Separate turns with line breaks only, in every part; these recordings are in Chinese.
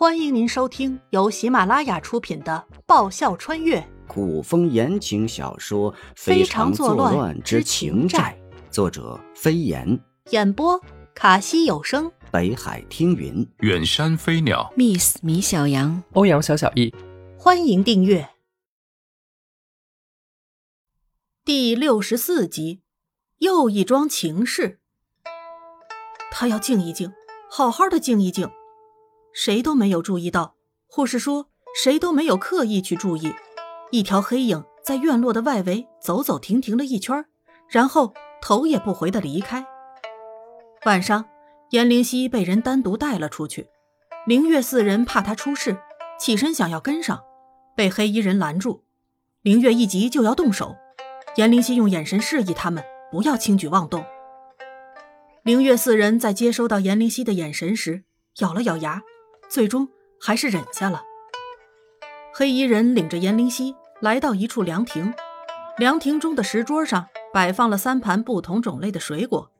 欢迎您收听由喜马拉雅出品的《爆笑穿越。
古风言情小说《
非
常
作
乱
之
情
债》，
作者飞檐，
演播卡西有声，
北海听云，
远山飞鸟
，Miss 米小羊，
欧阳小小易。
欢迎订阅。第六十四集，又一桩情事。他要静一静，好好的静一静。谁都没有注意到，或是说谁都没有刻意去注意，一条黑影在院落的外围走走停停了一圈，然后头也不回的离开。晚上，颜灵溪被人单独带了出去，灵月四人怕他出事，起身想要跟上，被黑衣人拦住。灵月一急就要动手，颜灵溪用眼神示意他们不要轻举妄动。灵月四人在接收到颜灵溪的眼神时，咬了咬牙。最终还是忍下了。黑衣人领着颜灵溪来到一处凉亭，凉亭中的石桌上摆放了三盘不同种类的水果。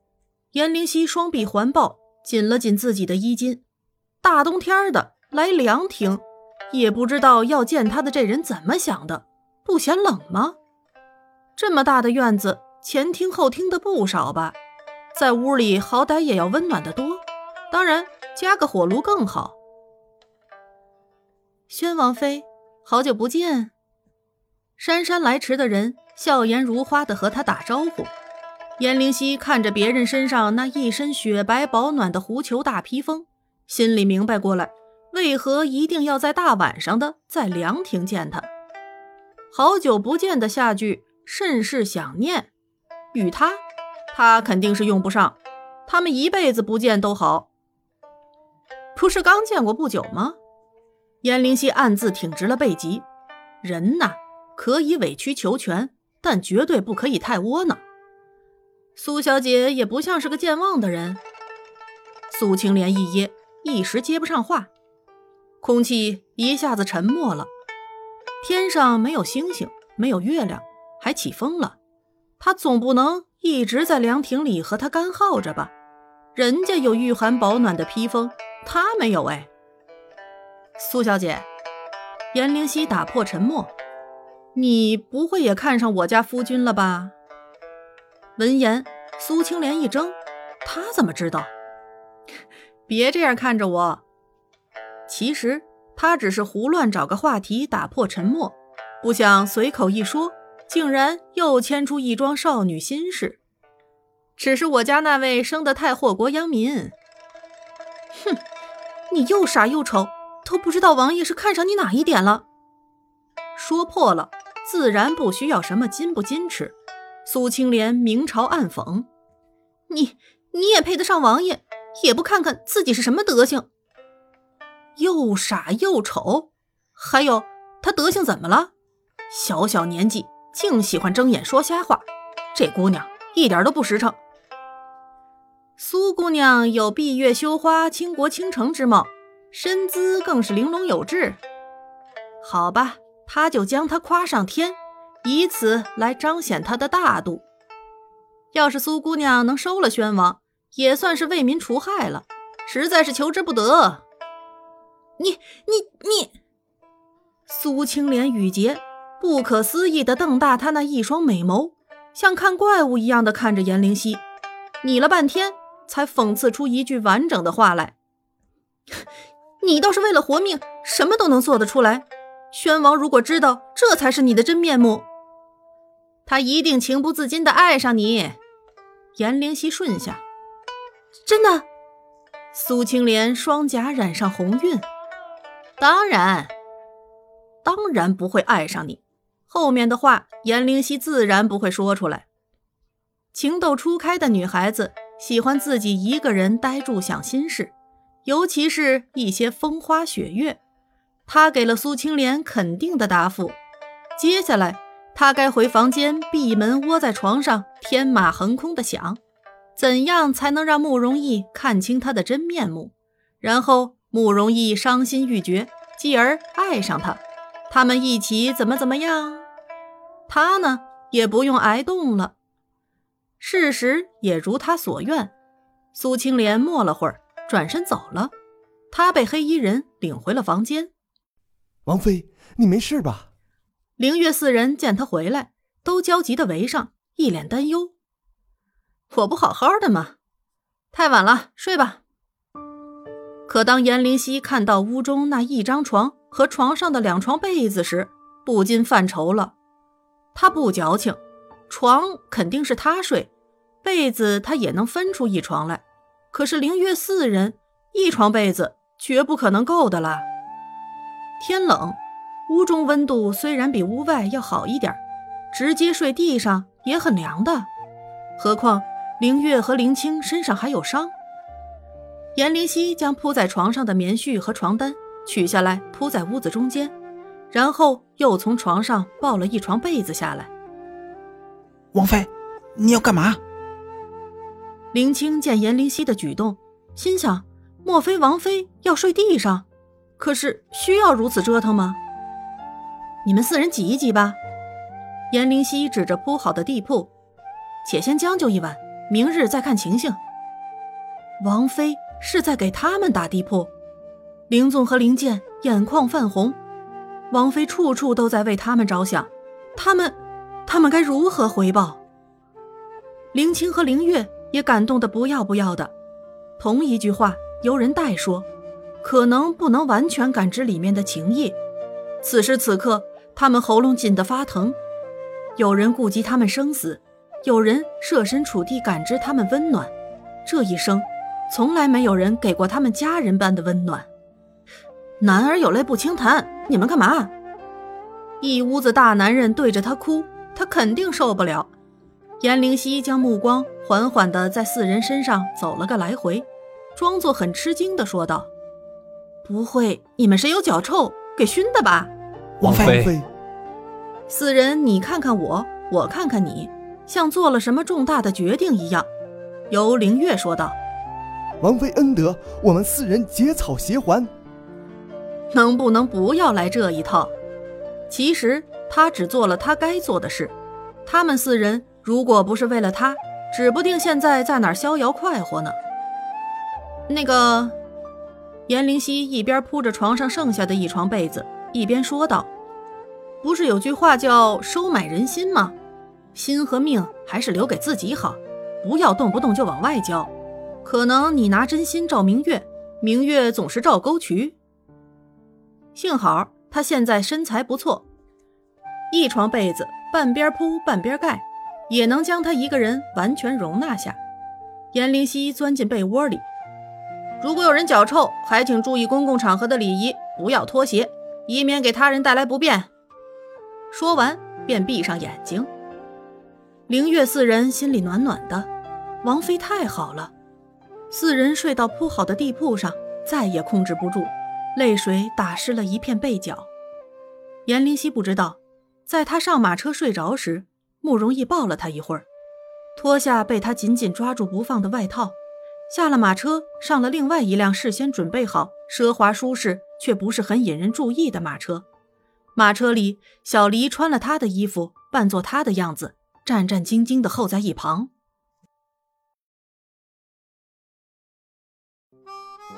颜灵溪双臂环抱，紧了紧自己的衣襟。大冬天的来凉亭，也不知道要见他的这人怎么想的，不嫌冷吗？这么大的院子，前厅后厅的不少吧，在屋里好歹也要温暖得多。当然，加个火炉更好。宣王妃，好久不见。姗姗来迟的人笑颜如花的和他打招呼。颜灵溪看着别人身上那一身雪白保暖的狐裘大披风，心里明白过来，为何一定要在大晚上的在凉亭见他。好久不见的下句甚是想念，与他，他肯定是用不上。他们一辈子不见都好。不是刚见过不久吗？燕灵溪暗自挺直了背脊，人呐，可以委曲求全，但绝对不可以太窝囊。苏小姐也不像是个健忘的人。苏青莲一噎，一时接不上话，空气一下子沉默了。天上没有星星，没有月亮，还起风了。他总不能一直在凉亭里和他干耗着吧？人家有御寒保暖的披风，他没有哎。苏小姐，颜灵溪打破沉默：“你不会也看上我家夫君了吧？”闻言，苏青莲一怔：“他怎么知道？”别这样看着我。其实他只是胡乱找个话题打破沉默，不想随口一说，竟然又牵出一桩少女心事。只是我家那位生得太祸国殃民。哼，你又傻又丑。都不知道王爷是看上你哪一点了。说破了，自然不需要什么矜不矜持。苏青莲明嘲暗讽：“你你也配得上王爷？也不看看自己是什么德行？又傻又丑，还有他德行怎么了？小小年纪净喜欢睁眼说瞎话，这姑娘一点都不实诚。苏姑娘有闭月羞花、倾国倾城之貌。”身姿更是玲珑有致，好吧，他就将她夸上天，以此来彰显他的大度。要是苏姑娘能收了宣王，也算是为民除害了，实在是求之不得。你你你！苏青莲语结，不可思议的瞪大他那一双美眸，像看怪物一样的看着颜灵溪，拟了半天，才讽刺出一句完整的话来。你倒是为了活命，什么都能做得出来。宣王如果知道这才是你的真面目，他一定情不自禁地爱上你。颜灵溪顺下，真的。苏青莲双颊染上红晕，当然，当然不会爱上你。后面的话，颜灵溪自然不会说出来。情窦初开的女孩子喜欢自己一个人呆住想心事。尤其是一些风花雪月，他给了苏青莲肯定的答复。接下来，他该回房间闭门窝在床上，天马横空的想，怎样才能让慕容易看清他的真面目，然后慕容易伤心欲绝，继而爱上他，他们一起怎么怎么样？他呢，也不用挨冻了。事实也如他所愿，苏青莲默了会儿。转身走了，他被黑衣人领回了房间。
王妃，你没事吧？
凌月四人见他回来，都焦急的围上，一脸担忧。我不好好的吗？太晚了，睡吧。可当颜灵溪看到屋中那一张床和床上的两床被子时，不禁犯愁了。他不矫情，床肯定是他睡，被子他也能分出一床来。可是灵月四人一床被子绝不可能够的啦。天冷，屋中温度虽然比屋外要好一点，直接睡地上也很凉的。何况灵月和灵清身上还有伤。颜灵溪将铺在床上的棉絮和床单取下来铺在屋子中间，然后又从床上抱了一床被子下来。
王妃，你要干嘛？
林青见颜灵溪的举动，心想：莫非王妃要睡地上？可是需要如此折腾吗？你们四人挤一挤吧。颜灵溪指着铺好的地铺，且先将就一晚，明日再看情形。王妃。是在给他们打地铺，林纵和林剑眼眶泛红，王妃处处都在为他们着想，他们，他们该如何回报？林清和林月也感动的不要不要的，同一句话由人代说，可能不能完全感知里面的情意。此时此刻，他们喉咙紧得发疼，有人顾及他们生死，有人设身处地感知他们温暖，这一生。从来没有人给过他们家人般的温暖。男儿有泪不轻弹，你们干嘛？一屋子大男人对着他哭，他肯定受不了。颜灵溪将目光缓缓地在四人身上走了个来回，装作很吃惊地说道：“不会，你们谁有脚臭给熏的吧？”
王妃。
四人你看看我，我看看你，像做了什么重大的决定一样。由灵月说道。
王妃恩德，我们四人结草协还。
能不能不要来这一套？其实他只做了他该做的事。他们四人如果不是为了他，指不定现在在哪儿逍遥快活呢。那个，颜灵溪一边铺着床上剩下的一床被子，一边说道：“不是有句话叫收买人心吗？心和命还是留给自己好，不要动不动就往外交。”可能你拿真心照明月，明月总是照沟渠。幸好他现在身材不错，一床被子半边铺半边盖，也能将他一个人完全容纳下。颜灵溪钻进被窝里，如果有人脚臭，还请注意公共场合的礼仪，不要脱鞋，以免给他人带来不便。说完便闭上眼睛。灵月四人心里暖暖的，王妃太好了。四人睡到铺好的地铺上，再也控制不住，泪水打湿了一片被角。颜灵溪不知道，在他上马车睡着时，慕容易抱了他一会儿，脱下被他紧紧抓住不放的外套，下了马车，上了另外一辆事先准备好、奢华舒适却不是很引人注意的马车。马车里，小黎穿了他的衣服，扮作他的样子，战战兢兢地候在一旁。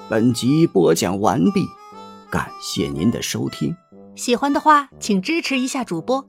本集播讲完毕，感谢您的收听。
喜欢的话，请支持一下主播，